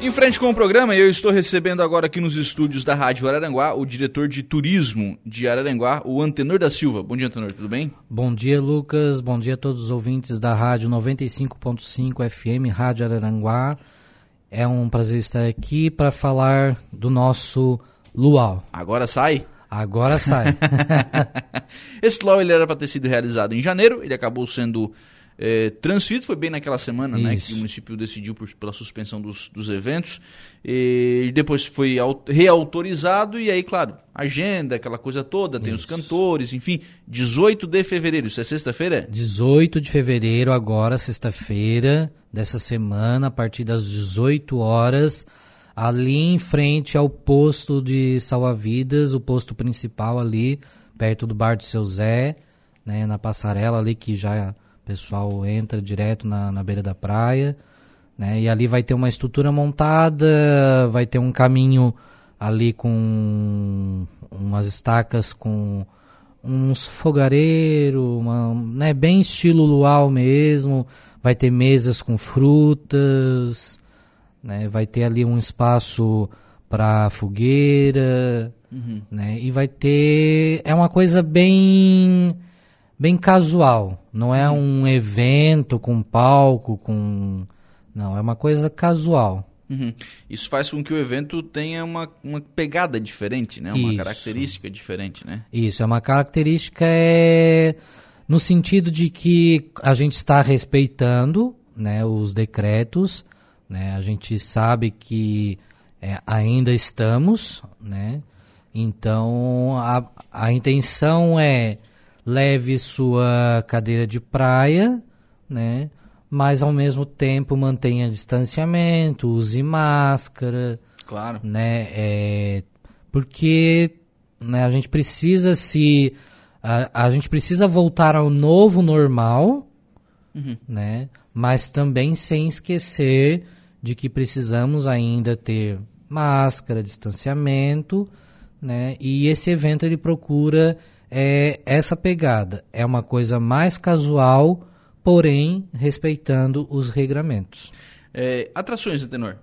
Em frente com o programa, eu estou recebendo agora aqui nos estúdios da Rádio Araranguá o diretor de turismo de Araranguá, o Antenor da Silva. Bom dia, Antenor, tudo bem? Bom dia, Lucas. Bom dia a todos os ouvintes da Rádio 95.5 FM, Rádio Araranguá. É um prazer estar aqui para falar do nosso luau. Agora sai? Agora sai. Esse luau ele era para ter sido realizado em janeiro, ele acabou sendo é, transferido, foi bem naquela semana né, que o município decidiu por, pela suspensão dos, dos eventos, e depois foi reautorizado, e aí, claro, agenda, aquela coisa toda, tem Isso. os cantores, enfim, 18 de fevereiro, isso é sexta-feira? 18 de fevereiro, agora, sexta-feira dessa semana, a partir das 18 horas, ali em frente ao posto de salva-vidas, o posto principal ali, perto do bar do seu Zé, né, na passarela ali que já o pessoal entra direto na, na beira da praia, né? E ali vai ter uma estrutura montada, vai ter um caminho ali com umas estacas com uns fogareiros, né, bem estilo luau mesmo, vai ter mesas com frutas, né, vai ter ali um espaço para fogueira, uhum. né, e vai ter é uma coisa bem bem casual. Não é uhum. um evento com palco, com. Não, é uma coisa casual. Uhum. Isso faz com que o evento tenha uma, uma pegada diferente, né? Uma Isso. característica diferente, né? Isso, é uma característica é... no sentido de que a gente está respeitando né, os decretos, né? A gente sabe que é, ainda estamos, né? Então a, a intenção é leve sua cadeira de praia, né? Mas ao mesmo tempo mantenha distanciamento, use máscara. Claro. Né? É, porque né, a gente precisa se. A, a gente precisa voltar ao novo normal, uhum. né? Mas também sem esquecer de que precisamos ainda ter máscara, distanciamento, né? E esse evento ele procura é essa pegada. É uma coisa mais casual, porém respeitando os regramentos. É, atrações, Tenor?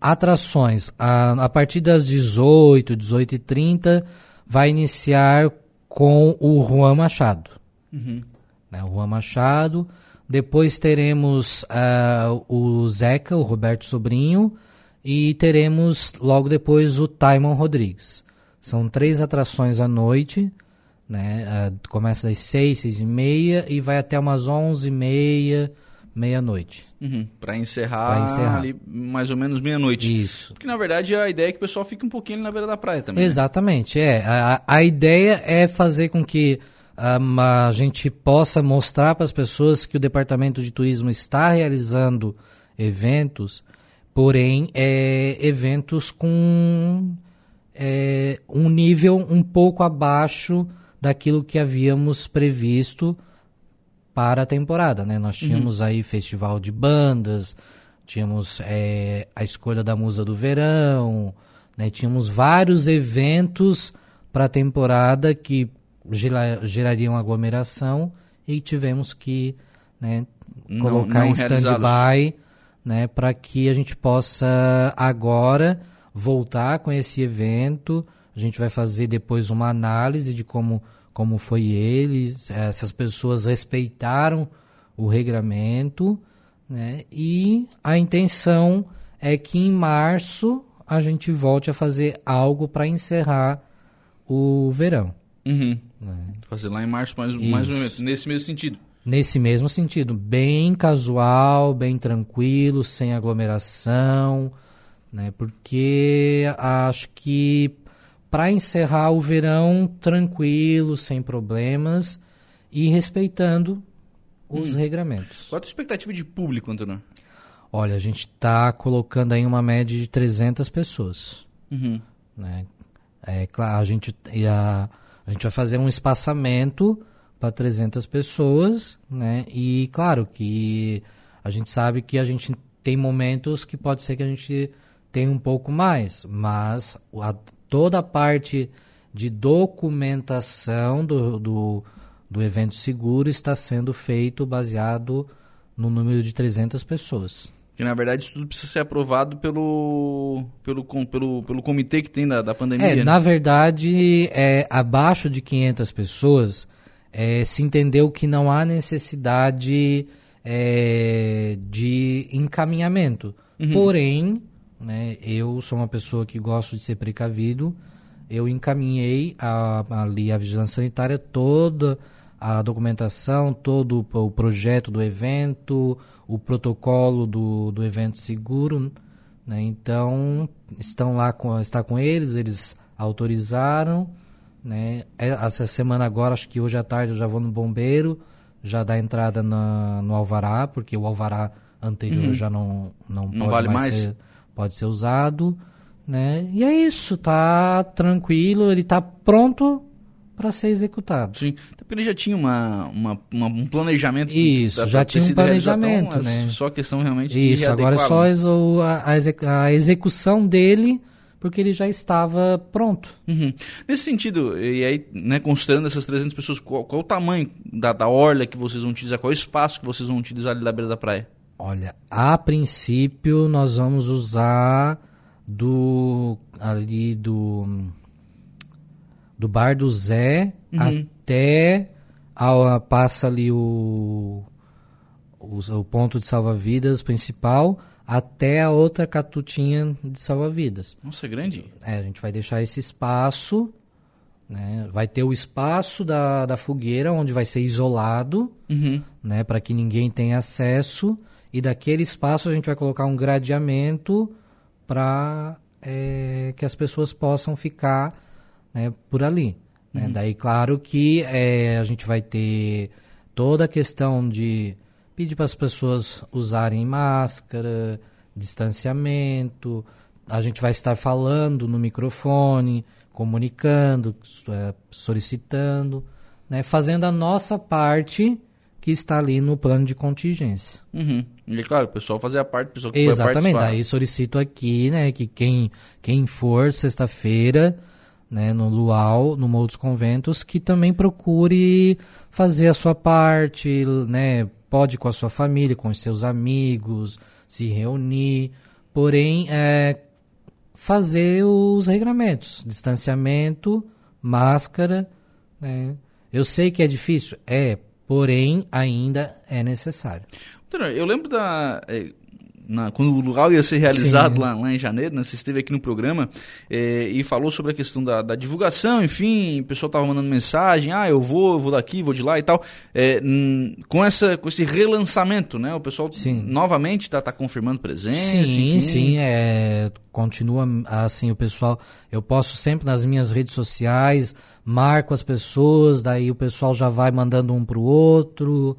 Atrações. A, a partir das 18, 18 e 30 vai iniciar com o Juan Machado. Uhum. Né, o Juan Machado. Depois teremos uh, o Zeca, o Roberto Sobrinho. E teremos logo depois o Taimon Rodrigues. São três atrações à noite né? Uh, começa das seis, seis e meia e vai até umas onze e meia, meia-noite. Uhum, para encerrar, encerrar, ali mais ou menos meia-noite. Isso. Porque na verdade a ideia é que o pessoal fique um pouquinho ali na beira da praia também. Né? Exatamente, né? é. A, a ideia é fazer com que um, a gente possa mostrar para as pessoas que o Departamento de Turismo está realizando eventos, porém é, eventos com é, um nível um pouco abaixo daquilo que havíamos previsto para a temporada, né? Nós uhum. tínhamos uhum. aí festival de bandas, tínhamos é, a escolha da musa do verão, né? Tínhamos vários eventos para a temporada que gera, gerariam aglomeração e tivemos que né, colocar não, não em stand-by né, para que a gente possa agora voltar com esse evento a gente vai fazer depois uma análise de como, como foi eles, essas pessoas respeitaram o regramento, né? E a intenção é que em março a gente volte a fazer algo para encerrar o verão. Uhum. Né? Fazer lá em março mais, mais um evento, nesse mesmo sentido. Nesse mesmo sentido, bem casual, bem tranquilo, sem aglomeração, né? Porque acho que para encerrar o verão tranquilo, sem problemas e respeitando os hum. regramentos. Qual a tua expectativa de público, Antônio? Olha, a gente está colocando aí uma média de 300 pessoas. Uhum. Né? É claro, a gente, a, a gente vai fazer um espaçamento para 300 pessoas, né? E claro que a gente sabe que a gente tem momentos que pode ser que a gente tenha um pouco mais, mas a, toda a parte de documentação do, do, do evento seguro está sendo feito baseado no número de 300 pessoas. Que na verdade isso tudo precisa ser aprovado pelo, pelo, pelo, pelo comitê que tem da, da pandemia. É, né? na verdade, é, abaixo de 500 pessoas, é, se entendeu que não há necessidade é, de encaminhamento. Uhum. Porém, né, eu sou uma pessoa que gosto de ser precavido, eu encaminhei a, ali a vigilância sanitária toda a documentação, todo o projeto do evento, o protocolo do, do evento seguro, né? Então, estão lá com, está com eles, eles autorizaram, né? É, essa semana agora, acho que hoje à tarde eu já vou no bombeiro, já dá entrada na, no alvará, porque o alvará anterior uhum. já não, não, não pode vale mais, mais, Ser, pode ser usado, né? E é isso, tá tranquilo, ele tá pronto para ser executado. Sim, então, ele já tinha uma, uma, uma um planejamento. Isso, já tinha um planejamento, então, né? Só questão realmente Isso, agora é só a, a, execução dele, porque ele já estava pronto. Uhum. Nesse sentido, e aí, né, considerando essas 300 pessoas, qual, qual o tamanho da, da orla que vocês vão utilizar? Qual é o espaço que vocês vão utilizar ali na beira da praia? Olha, a princípio nós vamos usar do ali do do bar do Zé uhum. até a, passa ali o, o, o ponto de salva-vidas principal até a outra catutinha de salva-vidas. Nossa, é grande. É, a gente vai deixar esse espaço, né? Vai ter o espaço da, da fogueira onde vai ser isolado, uhum. né? Para que ninguém tenha acesso. E daquele espaço a gente vai colocar um gradeamento para é, que as pessoas possam ficar né, por ali. Né? Uhum. Daí, claro que é, a gente vai ter toda a questão de pedir para as pessoas usarem máscara, distanciamento, a gente vai estar falando no microfone, comunicando, é, solicitando, né, fazendo a nossa parte que está ali no plano de contingência. Uhum. E claro, o pessoal fazer a parte, o pessoal que Exatamente, daí solicito aqui, né, que quem, quem for sexta-feira, né, no Luau, no Morro dos Conventos, que também procure fazer a sua parte, né, pode com a sua família, com os seus amigos, se reunir, porém, é, fazer os regramentos, distanciamento, máscara, né. Eu sei que é difícil, é, porém, ainda é necessário. Eu lembro da... É na, quando o luau ia ser realizado lá, lá, em janeiro, né? Você esteve aqui no programa é, e falou sobre a questão da, da divulgação, enfim, o pessoal estava mandando mensagem, ah, eu vou, eu vou daqui, vou de lá e tal. É, com, essa, com esse relançamento, né? O pessoal sim. novamente está tá confirmando presença. Sim, enfim. sim, é, continua assim, o pessoal, eu posto sempre nas minhas redes sociais, marco as pessoas, daí o pessoal já vai mandando um para o outro.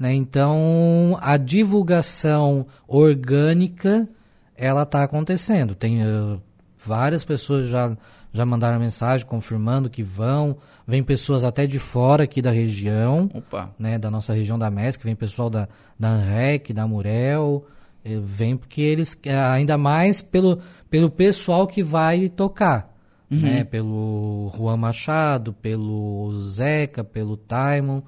Né? Então, a divulgação orgânica, ela está acontecendo. Tem uh, várias pessoas já, já mandaram mensagem confirmando que vão. Vem pessoas até de fora aqui da região, Opa. né? da nossa região da MESC, vem pessoal da, da ANREC, da Murel. Eh, vem porque eles, eh, ainda mais pelo, pelo pessoal que vai tocar. Uhum. Né? Pelo Juan Machado, pelo Zeca, pelo Taimon.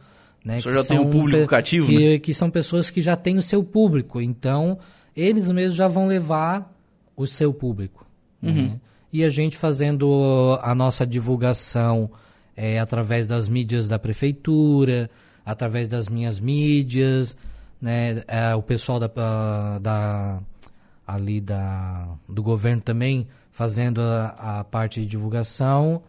Né, que já tem um público cativo, que, né? que são pessoas que já têm o seu público, então eles mesmos já vão levar o seu público. Né? Uhum. Né? E a gente fazendo a nossa divulgação é, através das mídias da prefeitura, através das minhas mídias, né? É, o pessoal da, da ali da, do governo também fazendo a, a parte de divulgação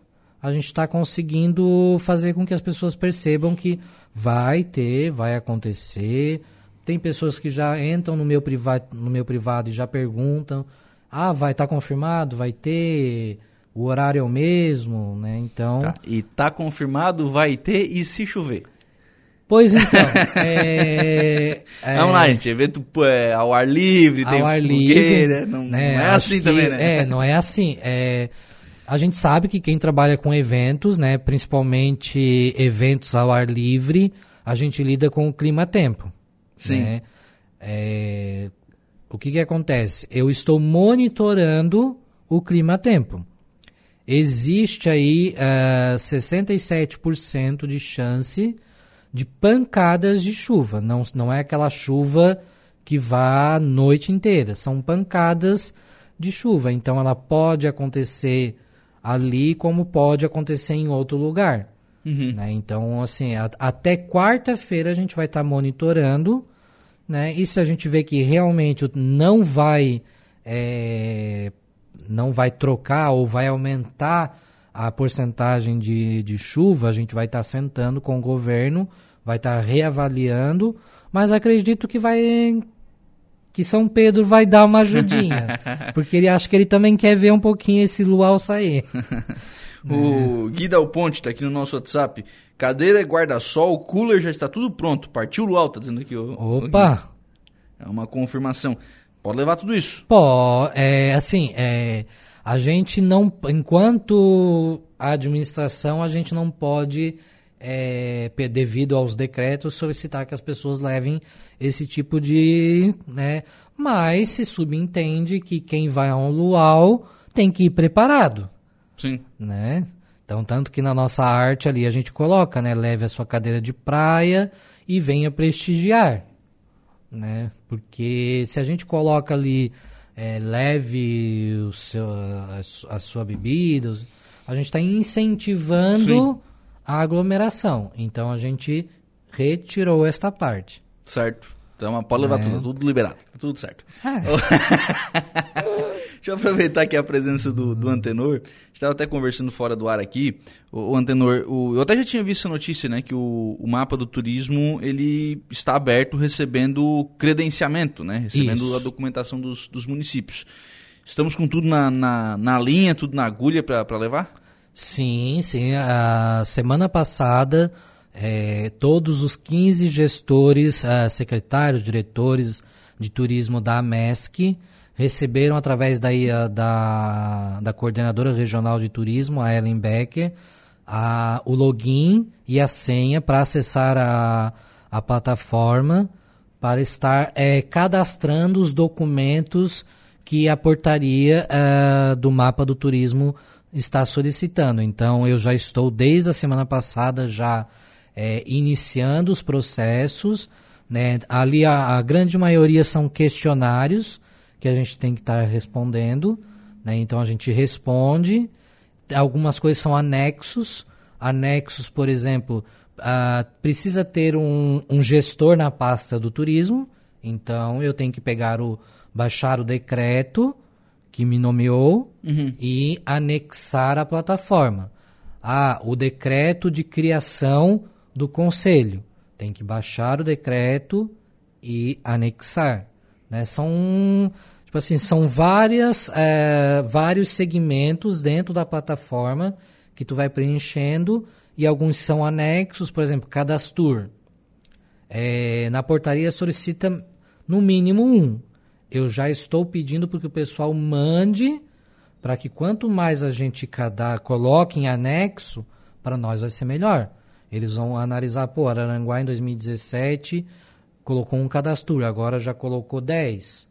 a gente está conseguindo fazer com que as pessoas percebam que vai ter, vai acontecer. Tem pessoas que já entram no meu privado, no meu privado e já perguntam: ah, vai estar tá confirmado? Vai ter? O horário é o mesmo, né? Então. Tá. E tá confirmado, vai ter e se chover. Pois então. é, é, Vamos lá, gente. Evento é, ao ar livre, ao tem ar fogueira. Livre, não, né? não é assim que, também, né? É, não é assim. É, a gente sabe que quem trabalha com eventos, né, principalmente eventos ao ar livre, a gente lida com o clima-tempo. Sim. Né? É, o que, que acontece? Eu estou monitorando o clima-tempo. Existe aí uh, é, 67% de chance de pancadas de chuva. Não, não é aquela chuva que vá a noite inteira. São pancadas de chuva. Então ela pode acontecer ali como pode acontecer em outro lugar. Uhum. Né? Então, assim, a, até quarta-feira a gente vai estar tá monitorando. Né? E se a gente vê que realmente não vai é, não vai trocar ou vai aumentar a porcentagem de, de chuva, a gente vai estar tá sentando com o governo, vai estar tá reavaliando, mas acredito que vai que São Pedro vai dar uma ajudinha, porque ele acha que ele também quer ver um pouquinho esse luau sair. o Gui Dal Ponte está aqui no nosso WhatsApp. Cadeira, guarda-sol, cooler já está tudo pronto. Partiu o luau, tá dizendo aqui. Opa! é uma confirmação. Pode levar tudo isso? Pô, é assim, é, a gente não, enquanto administração, a gente não pode, é, devido aos decretos, solicitar que as pessoas levem esse tipo de, né? Mas se subentende que quem vai a um luau tem que ir preparado. Sim. Né? Então, tanto que na nossa arte ali a gente coloca, né? Leve a sua cadeira de praia e venha prestigiar né? Porque se a gente coloca ali é, leve o seu, a, a sua bebida, a gente está incentivando Sim. A aglomeração. Então a gente retirou esta parte. Certo. Então pode levar é. tudo, tudo liberado, tá tudo certo. É. Deixa eu aproveitar aqui a presença do, do Antenor. Estava até conversando fora do ar aqui. O, o Antenor, o, eu até já tinha visto a notícia, né? Que o, o mapa do turismo ele está aberto recebendo credenciamento, né? Recebendo Isso. a documentação dos, dos municípios. Estamos com tudo na, na, na linha, tudo na agulha para levar? Sim, sim. A semana passada, é, todos os 15 gestores, uh, secretários, diretores de turismo da MESC receberam através daí, a, da, da coordenadora regional de turismo, a Ellen Becker, a, o login e a senha para acessar a, a plataforma para estar é, cadastrando os documentos que a portaria é, do mapa do turismo está solicitando. Então, eu já estou desde a semana passada já é, iniciando os processos. Né? Ali a, a grande maioria são questionários que a gente tem que estar tá respondendo. Né? Então a gente responde. Algumas coisas são anexos. Anexos, por exemplo, uh, precisa ter um, um, gestor na pasta do turismo. Então eu tenho que pegar o baixar o decreto que me nomeou uhum. e anexar a plataforma. Ah, o decreto de criação do conselho. Tem que baixar o decreto e anexar. Né? São Tipo assim, são várias, é, vários segmentos dentro da plataforma que tu vai preenchendo e alguns são anexos, por exemplo, cadastro. É, na portaria solicita no mínimo um. Eu já estou pedindo para que o pessoal mande para que quanto mais a gente cada coloque em anexo, para nós vai ser melhor. Eles vão analisar, pô, Araranguá em 2017 colocou um cadastro, agora já colocou 10.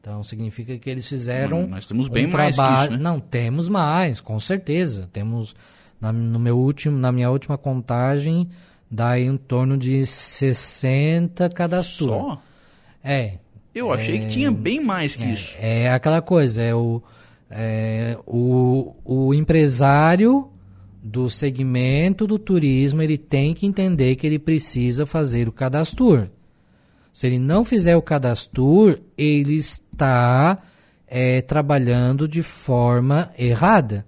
Então significa que eles fizeram. Hum, nós temos bem um mais trabalho... isso, né? Não, temos mais, com certeza. Temos na, no meu último, na minha última contagem, dá em torno de 60 cadastros. Só? É. Eu achei que tinha bem mais que é, isso. É aquela coisa, é o, é o, o empresário do segmento do turismo, ele tem que entender que ele precisa fazer o cadastro. Se ele não fizer o cadastro, ele está é, trabalhando de forma errada.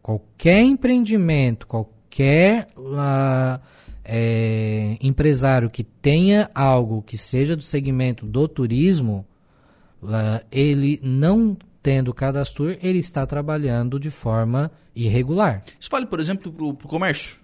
Qualquer empreendimento, qualquer uh, é, empresário que tenha algo que seja do segmento do turismo, ele não tendo cadastro, ele está trabalhando de forma irregular. Isso vale, por exemplo, para o comércio?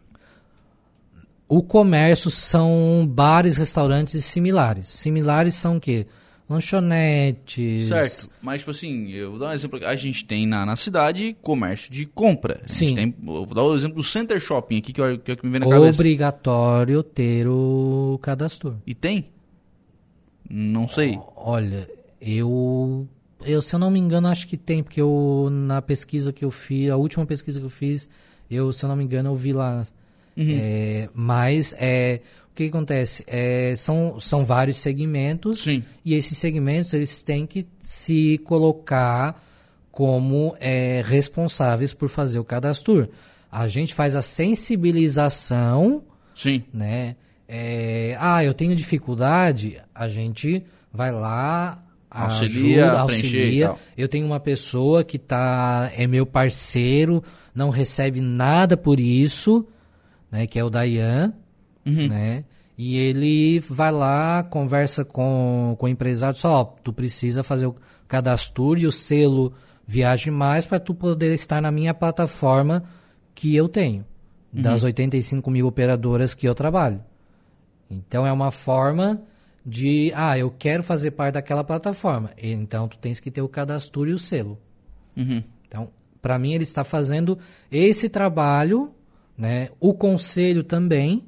O comércio são bares, restaurantes similares. Similares são o quê? Lanchonetes. Certo. Mas, tipo assim, eu vou dar um exemplo. A gente tem na, na cidade comércio de compra. A Sim. Tem, eu vou dar o exemplo do Center Shopping aqui, que é, que é o que me vem na cabeça. Obrigatório ter o cadastro. E tem? Não sei. Olha, eu, eu, se eu não me engano, acho que tem, porque eu, na pesquisa que eu fiz, a última pesquisa que eu fiz, eu, se eu não me engano, eu vi lá Uhum. É, mas é, que acontece? É, são, são vários segmentos Sim. e esses segmentos eles têm que se colocar como é, responsáveis por fazer o cadastro. A gente faz a sensibilização, Sim. né? É, ah, eu tenho dificuldade, a gente vai lá, Auxilia, ajuda, auxilia. Eu tenho uma pessoa que tá, é meu parceiro, não recebe nada por isso, né? Que é o Dayan, Uhum. né? E ele vai lá, conversa com, com o empresário, só, ó, tu precisa fazer o cadastro e o selo Viaje Mais para tu poder estar na minha plataforma que eu tenho, das 85 mil operadoras que eu trabalho. Então é uma forma de, ah, eu quero fazer parte daquela plataforma. Então tu tens que ter o cadastro e o selo. Uhum. Então, para mim, ele está fazendo esse trabalho, né? O conselho também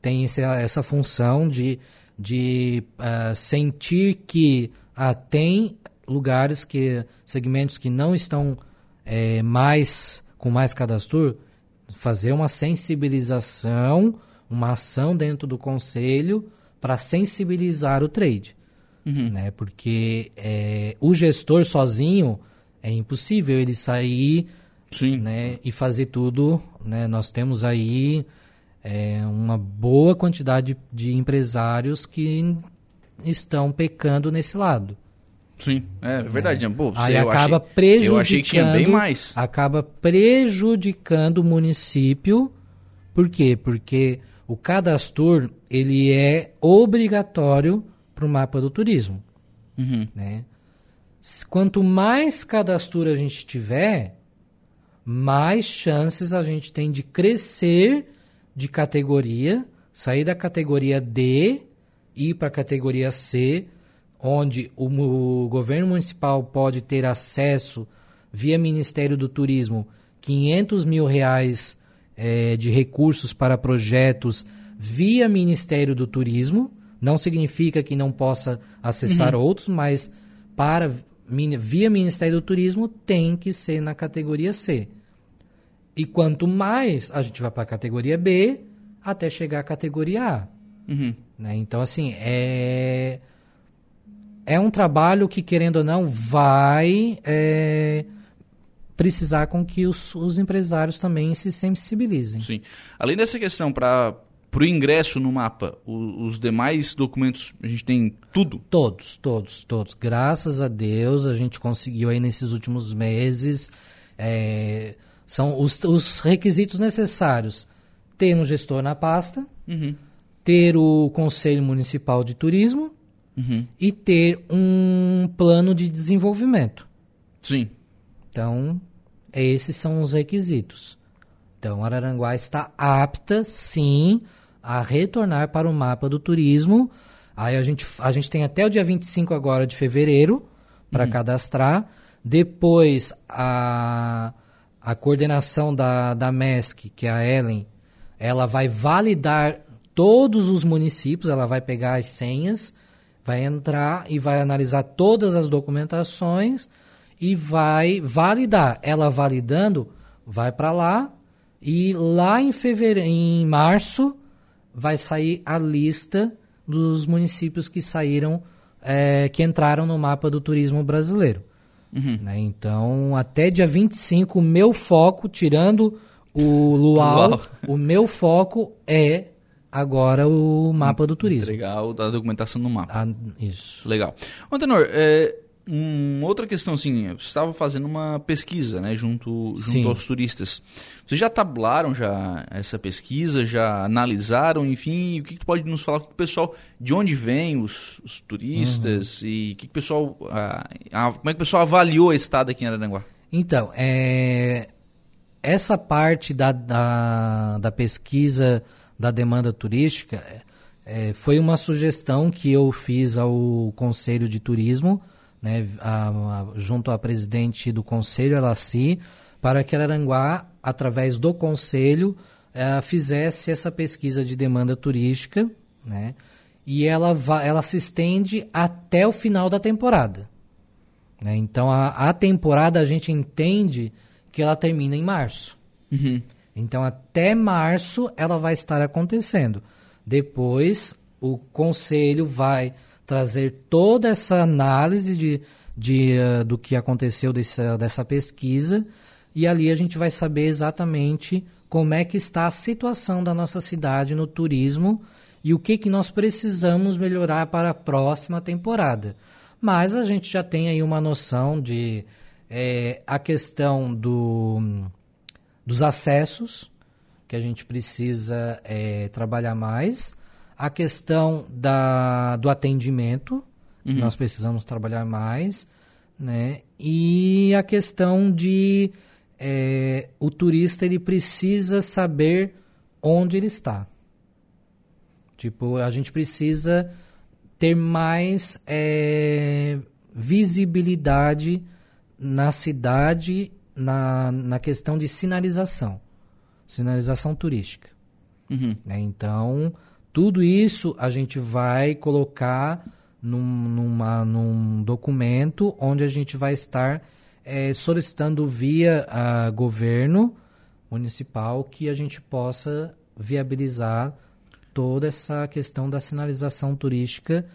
tem essa função de, de ah, sentir que ah, tem lugares que segmentos que não estão eh, mais com mais cadastro, fazer uma sensibilização, uma ação dentro do conselho para sensibilizar o trade Uhum. né? Porque é, o gestor sozinho é impossível ele sair, Sim. né? E fazer tudo, né? Nós temos aí é, uma boa quantidade de empresários que estão pecando nesse lado. Sim. É verdade. né? Pô, Aí eu acaba achei- prejudicando. Eu achei que tinha bem mais. Acaba prejudicando o município. Por quê? Porque o cadastro ele é obrigatório para o mapa do turismo. Uhum. né? Quanto mais cadastro a gente tiver, mais chances a gente tem de crescer de categoria, sair da categoria D e ir para a categoria C, onde o, o governo municipal pode ter acesso via Ministério do Turismo 500 mil reais eh, de recursos para projetos via Ministério do Turismo. Não significa que não possa acessar outros, mas para via Ministério do Turismo tem que ser na categoria C. E quanto mais a gente vai para a categoria B, até chegar à categoria A. Uhum. né? Então, assim, é... é um trabalho que, querendo ou não, vai é, precisar com que os, os empresários também se sensibilizem. Sim. Além dessa questão para o ingresso no mapa, o- os demais documentos, a gente tem tudo. Todos, todos, todos. Graças a Deus a gente conseguiu aí nesses últimos meses. é, são os, os requisitos necessários. Ter um gestor na pasta, Uhum. ter o Conselho Municipal de Turismo Uhum. e ter um plano de desenvolvimento. Sim. Então, esses são os requisitos. Então, Araranguá está apta, sim, a retornar para o mapa do turismo. Aí a gente, a gente tem até o dia 25 agora de fevereiro para cadastrar. Depois, a, a coordenação da, da MESC, que é a Ellen, ela vai validar todos os municípios, ela vai pegar as senhas, vai entrar e vai analisar todas as documentações e vai validar. Ela validando, vai para lá e lá em fevereiro, em março, vai sair a lista dos municípios que saíram, eh, que entraram no mapa do turismo brasileiro. Uhum. né? Então, até dia 25, o meu foco, tirando o Luau, Luau. o meu foco é agora o mapa do turismo. Legal, da documentação no mapa. Ah, isso. Legal. Antenor, é, um, outra questão assim, você estava fazendo uma pesquisa, né, junto, Sim. junto aos turistas. Vocês já tabularam já essa pesquisa, já analisaram, enfim, o que, que pode nos falar com o pessoal, de onde vêm os, os turistas e o que, que o pessoal, ah, ah, como é que o pessoal avaliou a estada aqui em Araranguá? Então, é, essa parte da, da, da pesquisa da demanda turística é, foi uma sugestão que eu fiz ao Conselho de Turismo, né, a- a- junto à presidente do Conselho, Elaci, para que Araranguá, através do Conselho, eh, fizesse essa pesquisa de demanda turística, né, e ela, ela se estende até o final da temporada. né? Então a, a temporada a gente entende que ela termina em março. Uhum. Então, até março ela vai estar acontecendo. Depois, o conselho vai trazer toda essa análise de, de, uh, do que aconteceu dessa, dessa pesquisa e ali a gente vai saber exatamente como é que está a situação da nossa cidade no turismo e o que, que nós precisamos melhorar para a próxima temporada. Mas a gente já tem aí uma noção de é, a questão do, dos acessos, que a gente precisa é, trabalhar mais, a questão da, do atendimento, uhum. nós precisamos trabalhar mais, né? e a questão de é, o turista ele precisa saber onde ele está. Tipo, a gente precisa ter mais é, visibilidade na cidade na, na questão de sinalização, sinalização turística. Uhum. Né? Então, tudo isso a gente vai colocar num, numa, num documento onde a gente vai estar é, solicitando via a governo municipal que a gente possa viabilizar toda essa questão da sinalização turística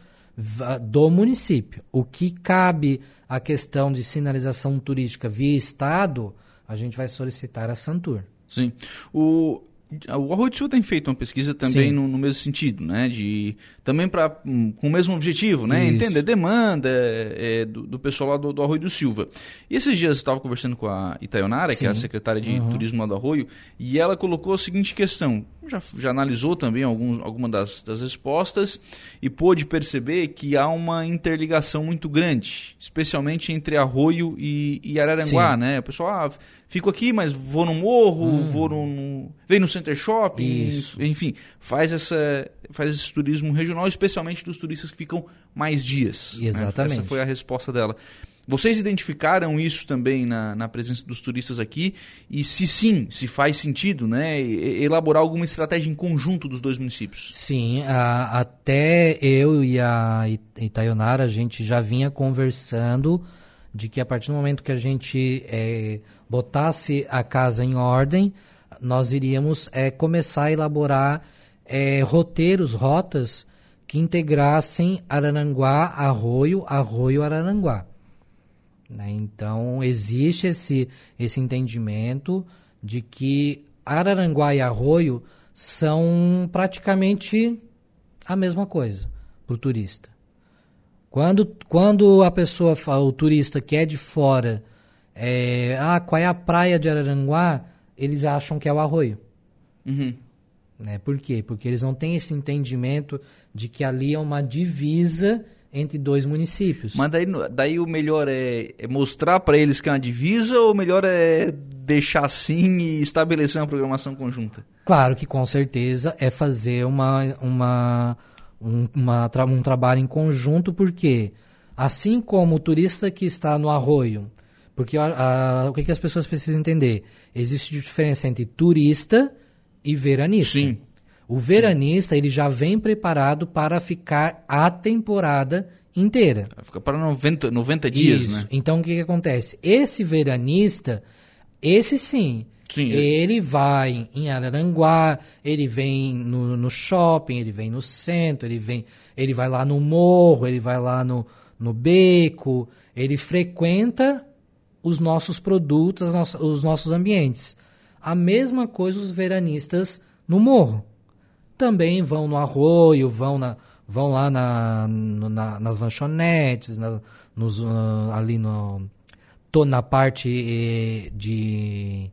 do município. O que cabe à questão de sinalização turística via Estado, a gente vai solicitar a Santur. Sim. O, o Arroio do Sul tem feito uma pesquisa também no, no, mesmo sentido, né? De, também pra, um, com o mesmo objetivo, né? Isso. Entender demanda é, é, do, do, pessoal lá do, do, Arroio do Silva. E esses dias eu estava conversando com a Itaionara, Sim. que é a secretária de uhum. turismo lá do Arroio, e ela colocou a seguinte questão. Já, já analisou também alguns, algumas das, das respostas e pôde perceber que há uma interligação muito grande, especialmente entre Arroio e, e Araranguá, Sim. né? O pessoal, ah, fico aqui, mas vou no morro, hum. vou no, vem no center shopping, Isso. enfim, faz essa faz esse turismo regional, especialmente dos turistas que ficam mais dias. Exatamente. Né? Essa foi a resposta dela. Vocês identificaram isso também na, na presença dos turistas aqui? E se sim, se faz sentido, né? Elaborar alguma estratégia em conjunto dos dois municípios? Sim, a, até eu e a Itaionara, a gente já vinha conversando de que a partir do momento que a gente é, botasse a casa em ordem, nós iríamos é, começar a elaborar é, roteiros, rotas que integrassem Araranguá, Arroio, Arroio, Araranguá. Né? Então, existe esse, esse entendimento de que Araranguá e Arroio são praticamente a mesma coisa para o turista. Quando, quando a pessoa, o turista que é de fora, é, ah, qual é a praia de Araranguá? Eles acham que é o arroio. Uhum. Né? Por quê? Porque eles não têm esse entendimento de que ali é uma divisa entre dois municípios. Mas daí, daí o melhor é, é mostrar para eles que é uma divisa ou o melhor é deixar assim e estabelecer uma programação conjunta? Claro que com certeza é fazer uma, uma um, uma, um trabalho em conjunto, porque assim como o turista que está no arroio, porque a, a, o que, que as pessoas precisam entender? Existe diferença entre turista e veranista. Sim. O veranista, ele já vem preparado para ficar a temporada inteira. Fica para 90, 90 dias, Isso. né? Então, o que, que acontece? Esse veranista, esse sim, Sim, ele vai em Araranguá, ele vem no, no, shopping, ele vem no centro, ele vem, ele vai lá no morro, ele vai lá no, no beco, ele frequenta os nossos produtos, os nossos ambientes. A mesma coisa os veranistas no morro. Também vão no arroio, vão, na, vão lá na, na, nas lanchonetes, na, nos, uh, ali no, tô na parte eh, de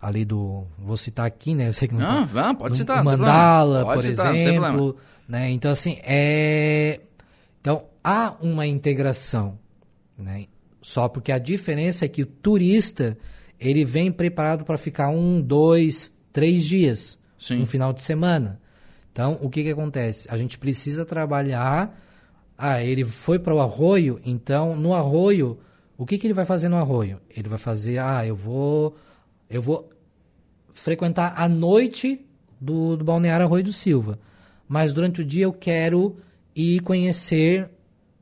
ali do. Vou citar aqui, né? Eu sei que não. Não, pode citar. Mandala, por citar, exemplo. Né? Então, assim, é. Então, há uma integração. Né? Só porque a diferença é que o turista ele vem preparado para ficar um, dois, três dias, Sim. um final de semana. Então, o que, que acontece? A gente precisa trabalhar. Ah, ele foi para o arroio, então no arroio, o que, que ele vai fazer no arroio? Ele vai fazer, ah, eu vou, eu vou frequentar a noite do, do Balneário Arroio do Silva. Mas durante o dia eu quero ir conhecer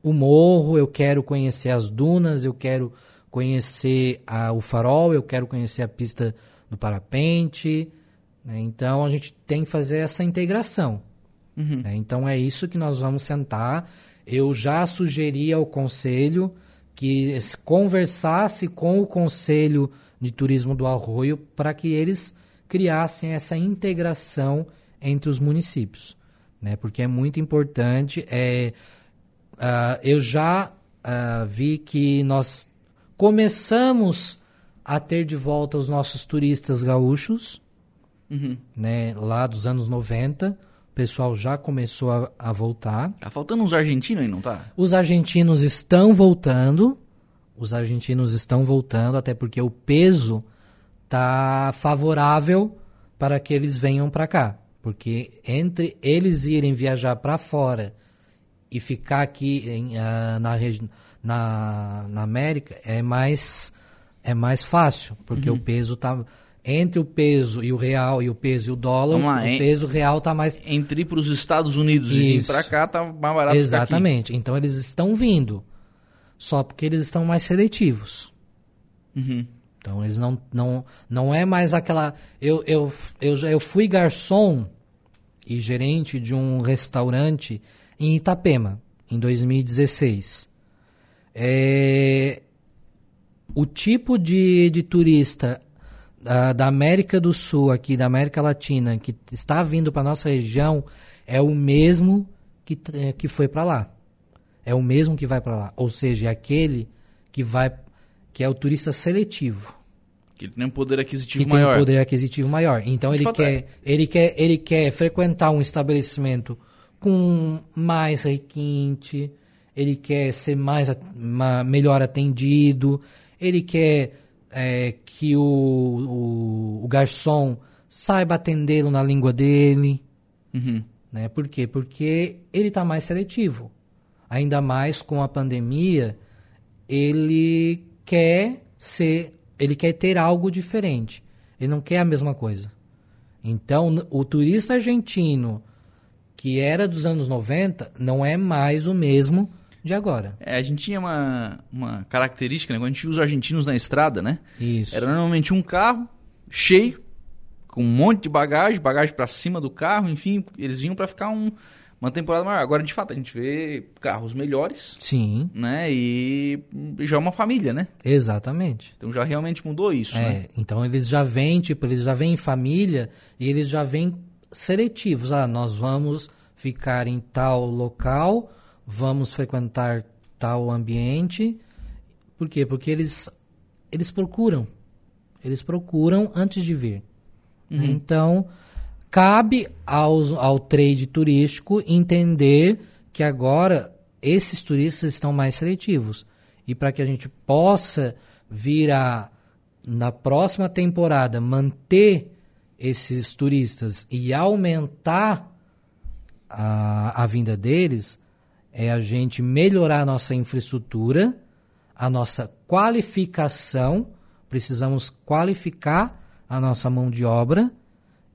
o morro, eu quero conhecer as dunas, eu quero conhecer a, o farol, eu quero conhecer a pista do parapente. Né? Então a gente tem que fazer essa integração. Uhum. Né? Então é isso que nós vamos sentar. Eu já sugeri ao conselho que conversasse com o conselho de turismo do Arroio para que eles criassem essa integração entre os municípios, né? Porque é muito importante. É, uh, eu já uh, vi que nós começamos a ter de volta os nossos turistas gaúchos, uhum. né? Lá dos anos 90 o pessoal já começou a, a, voltar. Tá faltando uns argentinos aí, não tá? Os argentinos estão voltando. Os argentinos estão voltando, até porque o peso tá favorável para que eles venham para cá. Porque entre eles irem viajar para fora e ficar aqui em, uh, na, na, na América é mais, é mais fácil, porque uhum. o peso tá entre o peso e o real e o peso e o dólar, lá, o peso real está mais. Entre para os Estados Unidos Isso. e vir para cá está mais barato. Exatamente. Então eles estão vindo. Só porque eles estão mais seletivos. Uhum. Então eles não, não, não é mais aquela. Eu, eu, eu, eu fui garçom e gerente de um restaurante em Itapema, em 2016. É, o tipo de, de turista da, da América do Sul, aqui da América Latina, que está vindo para nossa região, é o mesmo que, que foi para lá. É o mesmo que vai para lá. Ou seja, é aquele que vai que é o turista seletivo. Que tem um poder aquisitivo que maior. tem um poder aquisitivo maior. Então ele quer, é. ele quer, ele quer frequentar um estabelecimento com mais requinte, ele quer ser mais melhor atendido, ele quer é, que o, o, o, garçom saiba atendê-lo na língua dele. Uhum. Né? Por quê? Porque ele está mais seletivo. Ainda mais com a pandemia, ele quer ser, ele quer ter algo diferente. Ele não quer a mesma coisa. Então, o turista argentino que era dos anos 90 não é mais o mesmo de agora. É, a gente tinha uma, uma característica, né? Quando a gente viu os argentinos na estrada, né? Isso. Era normalmente um carro cheio, com um monte de bagagem, bagagem para cima do carro, enfim, eles vinham para ficar um, uma temporada maior. Agora, de fato, a gente vê carros melhores. Sim. Né? E já é uma família, né? Exatamente. Então já realmente mudou isso, é, né? Então eles já vêm, tipo, eles já vêm em família e eles já vêm seletivos. Ah, nós vamos ficar em tal local vamos frequentar tal ambiente. Por quê? Porque eles, eles procuram. Eles procuram antes de vir. Uhum. Então, cabe aos, ao trade turístico entender que agora esses turistas estão mais seletivos. E para que a gente possa vir a, na próxima temporada, manter esses turistas e aumentar a, a vinda deles, é a gente melhorar a nossa infraestrutura, a nossa qualificação, precisamos qualificar a nossa mão de obra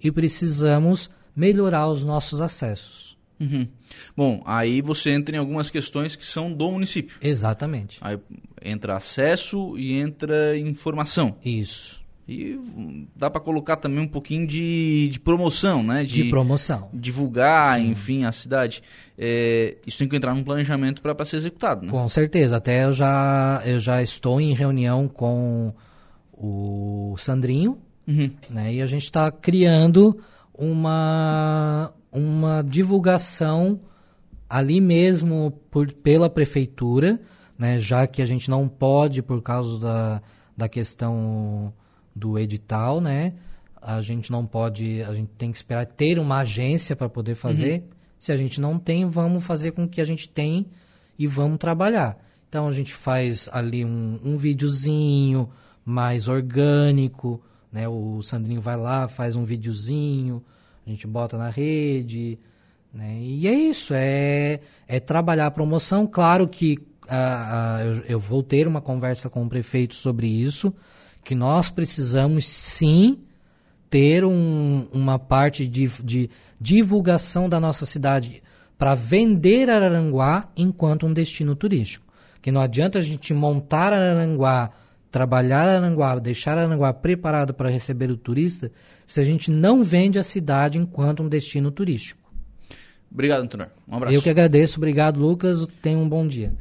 e precisamos melhorar os nossos acessos. Uhum. Bom, aí você entra em algumas questões que são do município. Exatamente. Aí entra acesso e entra informação. Isso. E dá para colocar também um pouquinho de, de promoção, né? De, de promoção. Divulgar, Sim. enfim, a cidade. É, isso tem que entrar num planejamento para ser executado, né? Com certeza. Até eu já, eu já estou em reunião com o Sandrinho, uhum. né? E a gente está criando uma, uma divulgação ali mesmo por, pela prefeitura, né? Já que a gente não pode, por causa da, da questão do edital, né? A gente não pode, a gente tem que esperar ter uma agência para poder fazer. Uhum. Se a gente não tem, vamos fazer com o que a gente tem e vamos trabalhar. Então a gente faz ali um, um videozinho mais orgânico, né? O Sandrinho vai lá, faz um videozinho, a gente bota na rede, né? E é isso, é, é trabalhar a promoção. Claro que uh, uh, eu, eu vou ter uma conversa com o prefeito sobre isso, que nós precisamos sim ter um, uma parte de, de divulgação da nossa cidade para vender Araranguá enquanto um destino turístico. Que não adianta a gente montar Araranguá trabalhar Aranguá, deixar Aranguá preparado para receber o turista, se a gente não vende a cidade enquanto um destino turístico. Obrigado, Antônio. Um abraço. Eu que agradeço. Obrigado, Lucas. Tenha um bom dia.